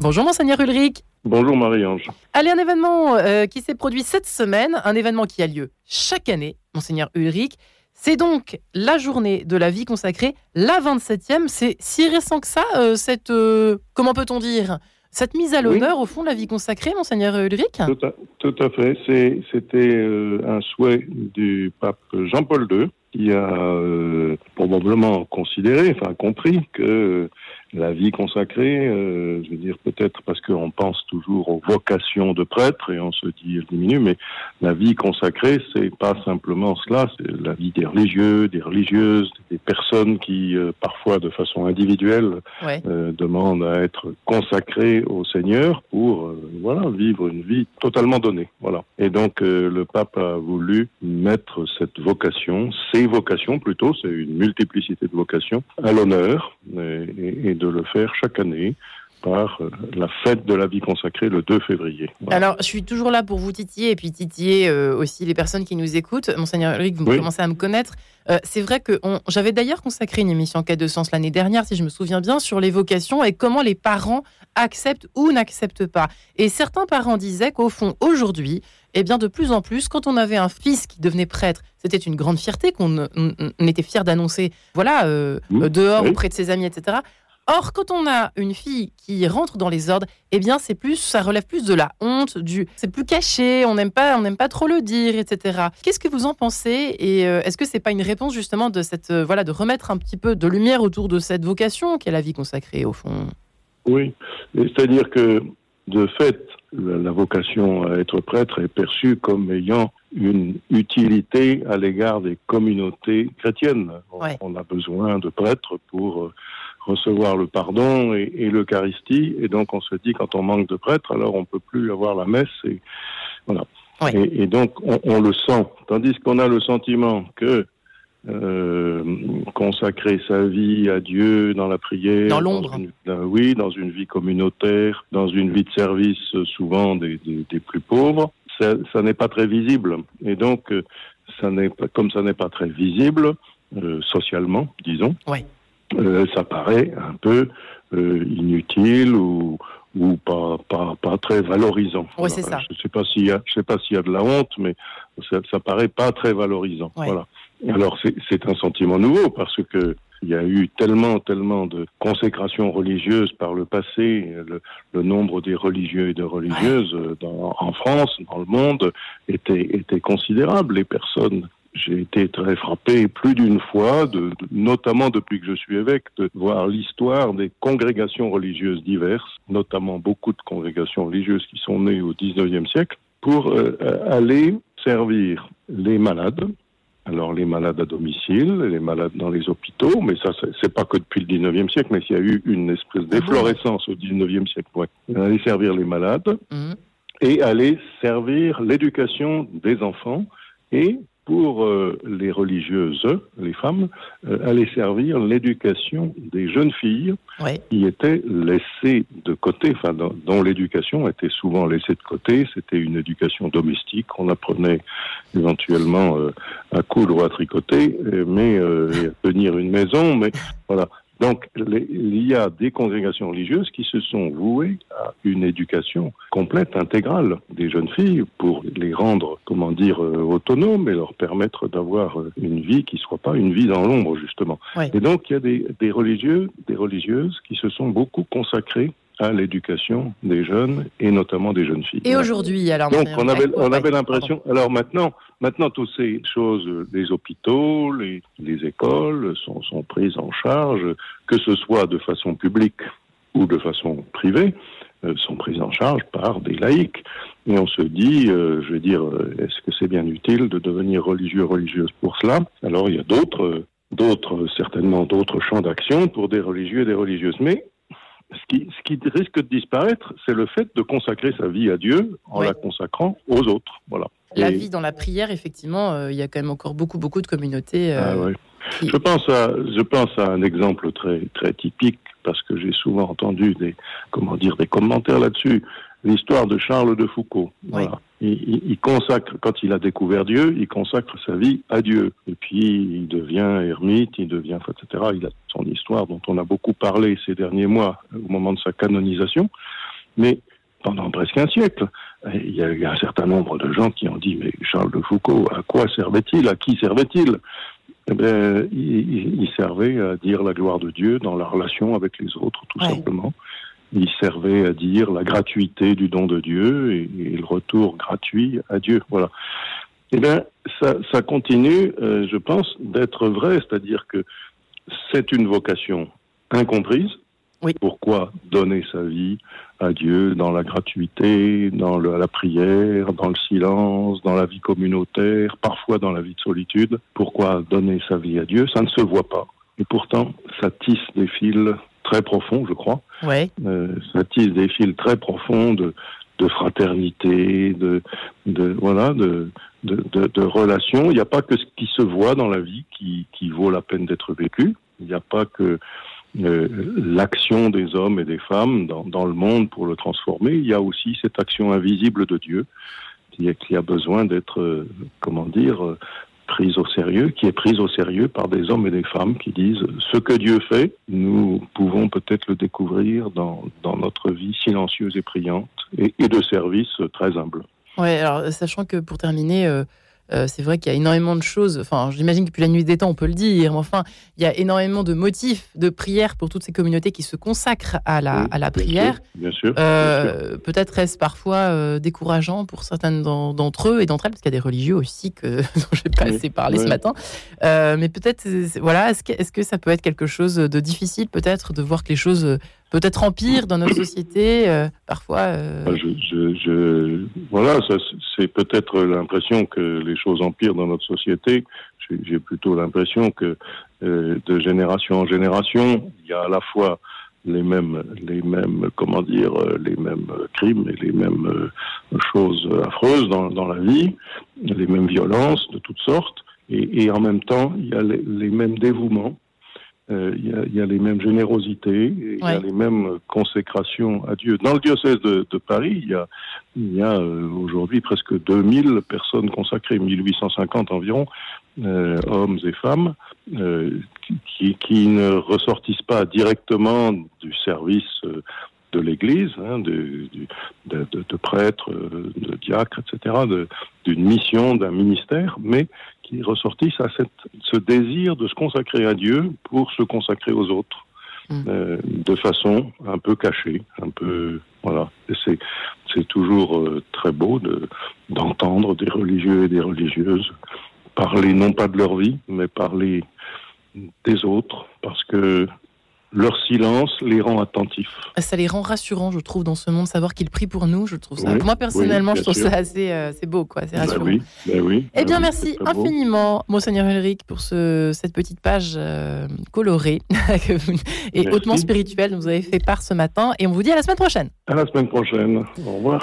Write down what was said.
Bonjour Monseigneur Ulrich. Bonjour Marie-Ange. Allez, un événement euh, qui s'est produit cette semaine, un événement qui a lieu chaque année, Monseigneur Ulrich. C'est donc la journée de la vie consacrée, la 27e. C'est si récent que ça, euh, cette, euh, comment peut-on dire, cette mise à l'honneur au fond de la vie consacrée, Monseigneur Ulrich? Tout à, tout à fait. C'était un souhait du pape Jean-Paul II qui a probablement considéré, enfin compris que la vie consacrée, euh, je veux dire peut-être parce qu'on pense toujours aux vocations de prêtre et on se dit elle diminue, mais la vie consacrée, c'est pas simplement cela, c'est la vie des religieux, des religieuses, des personnes qui euh, parfois de façon individuelle euh, demandent à être consacrées au Seigneur pour voilà vivre une vie totalement donnée, voilà. Et donc le pape a voulu mettre cette vocation, ces vocations plutôt, c'est une multiplicité de vocations, à l'honneur et, et de le faire chaque année par euh, la fête de la vie consacrée le 2 février. Alors, je suis toujours là pour vous titiller et puis titiller euh, aussi les personnes qui nous écoutent. Monseigneur Eric, vous commencez à me connaître. Euh, c'est vrai que j'avais d'ailleurs consacré une émission en cas de sens l'année dernière, si je me souviens bien, sur les vocations et comment les parents acceptent ou n'acceptent pas. Et certains parents disaient qu'au fond, aujourd'hui, eh bien, de plus en plus, quand on avait un fils qui devenait prêtre, c'était une grande fierté qu'on était fier d'annoncer, voilà, dehors auprès de ses amis, etc. Or, quand on a une fille qui rentre dans les ordres, eh bien, c'est plus, ça relève plus de la honte, du, c'est plus caché, on n'aime pas, on n'aime pas trop le dire, etc. Qu'est-ce que vous en pensez Et euh, est-ce que c'est pas une réponse justement de cette, euh, voilà, de remettre un petit peu de lumière autour de cette vocation qu'est la vie consacrée au fond? Oui, c'est-à-dire que de fait, la, vocation à être prêtre est perçue comme ayant une utilité à l'égard des communautés chrétiennes. On, a besoin de prêtres pour euh, recevoir le pardon et, l'Eucharistie. Et donc on se dit quand on manque de prêtres, alors on peut plus avoir la messe. Et voilà. Et, donc on, le sent. Tandis qu'on a le sentiment que euh, consacrer sa vie à Dieu dans la prière, dans l'ombre, oui, dans une vie communautaire, dans une vie de service souvent des, plus pauvres, ça, n'est pas très visible. Et donc, ça n'est pas, comme ça n'est pas très visible euh, socialement, disons. Euh, ça paraît un peu euh, inutile ou, ou pas, pas, pas très valorisant. Oui, c'est ça. Je sais pas s'il y a, je sais pas s'il y a de la honte, mais ça, ça paraît pas très valorisant. Voilà. Alors c'est un sentiment nouveau parce que il y a eu tellement, tellement de consécrations religieuses par le passé. Le, le nombre des religieux et de religieuses dans, en France, dans le monde, était, était considérable. Les personnes j'ai été très frappé plus d'une fois, de, notamment depuis que je suis évêque, de voir l'histoire des congrégations religieuses diverses, notamment beaucoup de congrégations religieuses qui sont nées au XIXe siècle, pour euh, aller servir les malades, alors les malades à domicile, les malades dans les hôpitaux, mais ça c'est pas que depuis le 19e siècle, mais il y a eu une espèce ah d'efflorescence au 19e siècle. Ouais. Aller servir les malades mmh. et aller servir l'éducation des enfants et pour euh, les religieuses, les femmes, euh, aller servir l'éducation des jeunes filles qui étaient laissées de côté, enfin dont, l'éducation était souvent laissée de côté. C'était une éducation domestique. On apprenait éventuellement euh, à coudre ou à tricoter, mais à tenir une maison. Mais voilà, donc, il y a des congrégations religieuses qui se sont vouées à une éducation complète, intégrale des jeunes filles pour les rendre, comment dire, euh, autonomes et leur permettre d'avoir euh, une vie qui soit pas une vie dans l'ombre, justement. Et donc, il y a des, des religieux, des religieuses qui se sont beaucoup consacrés à l'éducation des jeunes et notamment des jeunes filles. Et aujourd'hui, alors Donc on avait, on avait l'impression. Alors maintenant, maintenant toutes ces choses, les hôpitaux, les, les écoles sont, sont prises en charge, que ce soit de façon publique ou de façon privée, euh, sont prises en charge par des laïcs. Et on se dit, euh, je veux dire, euh, est-ce que c'est bien utile de devenir religieux religieuse pour cela? Alors il y a d'autres, d'autres certainement d'autres champs d'action pour des religieux et des religieuses. Mais ce qui, ce qui risque de disparaître, c'est le fait de consacrer sa vie à Dieu en la consacrant aux autres. Voilà. La vie dans la prière, effectivement, euh, il y a quand même encore beaucoup, beaucoup de communautés. Euh, ah, je, pense à, je pense à un exemple très, très typique, parce que j'ai souvent entendu des, comment dire, des commentaires là-dessus l'histoire de Charles de Foucault. Il, consacre, quand il a découvert Dieu, il consacre sa vie à Dieu. Et puis, il devient ermite, il devient, etc. Il a son histoire dont on a beaucoup parlé ces derniers mois au moment de sa canonisation. Mais pendant presque un siècle, il y a eu un certain nombre de gens qui ont dit mais Charles de Foucault, à quoi servait-il? À qui servait-il? Eh bien, il, servait à dire la gloire de Dieu dans la relation avec les autres, tout simplement. Il servait à dire la gratuité du don de Dieu et, le retour gratuit à Dieu. Voilà. Eh bien, ça, ça continue, euh, je pense, d'être vrai, c'est-à-dire que c'est une vocation incomprise. Oui. Pourquoi donner sa vie à Dieu dans la gratuité, dans la prière, dans le silence, dans la vie communautaire, parfois dans la vie de solitude? Pourquoi donner sa vie à Dieu? Ça ne se voit pas. Et pourtant, ça tisse des fils très profonds, je crois. Ouais. Euh, ça tisse des fils très profonds de, de fraternité, de, de voilà, de, de, de, relations. Il n'y a pas que ce qui se voit dans la vie qui, qui vaut la peine d'être vécu. Il n'y a pas que l'action des hommes et des femmes dans, le monde pour le transformer. Il y a aussi cette action invisible de Dieu qui, a besoin d'être, euh, comment dire, euh, prise au sérieux, qui est prise au sérieux par des hommes et des femmes qui disent ce que Dieu fait, nous pouvons peut-être le découvrir dans, notre vie silencieuse et priante et, de service très humble. Oui, alors sachant que pour terminer, euh, euh, c'est vrai qu'il y a énormément de choses. Enfin, j'imagine que depuis la nuit des temps, on peut le dire. Mais enfin, il y a énormément de motifs de prière pour toutes ces communautés qui se consacrent à la, à la prière. Bien sûr. Euh, peut-être est-ce parfois euh, décourageant pour certaines d'entre eux et d'entre elles, parce qu'il y a des religieux aussi que dont j'ai pas assez parlé ce matin. mais peut-être, voilà, est-ce que, est-ce que ça peut être quelque chose de difficile, peut-être, de voir que les choses peut-être empire dans notre société euh, parfois. Euh... Ah, je, voilà, c'est peut-être l'impression que les choses empirent dans notre société. J'ai plutôt l'impression que euh, de génération en génération, il y a à la fois les mêmes, les mêmes, comment dire, les mêmes crimes et les mêmes choses affreuses dans, dans, la vie, les mêmes violences de toutes sortes, et, en même temps, il y a les mêmes dévouements euh, il, y a, y, a, les mêmes générosités, il y a les mêmes consécrations à Dieu. Dans le diocèse de, de Paris, il y a, il y a euh, aujourd'hui presque 2000 personnes consacrées, 1850 environ, euh, hommes et femmes, qui, qui, ne ressortissent pas directement du service de l'Église, hein, de, de, de, de, prêtres, de diacres, etc., d'une mission, d'un ministère, mais qui ressortissent à cette, ce désir de se consacrer à Dieu pour se consacrer aux autres, mm. euh, de façon un peu cachée, un peu voilà. C'est c'est toujours euh, très beau de d'entendre des religieux et des religieuses parler non pas de leur vie, mais parler des autres, parce que leur silence les rend attentifs. Ça les rend rassurants, je trouve, dans ce monde, savoir qu'ils prient pour nous. Je trouve ça. Moi personnellement, je trouve ça assez, euh, c'est beau, quoi. C'est ben rassurant. oui, oui, eh bien, ben merci infiniment, monseigneur Ulrich, pour ce, cette petite page euh, colorée et hautement spirituelle dont vous avez fait part ce matin. Et on vous dit à la semaine prochaine. À la semaine prochaine. Au revoir.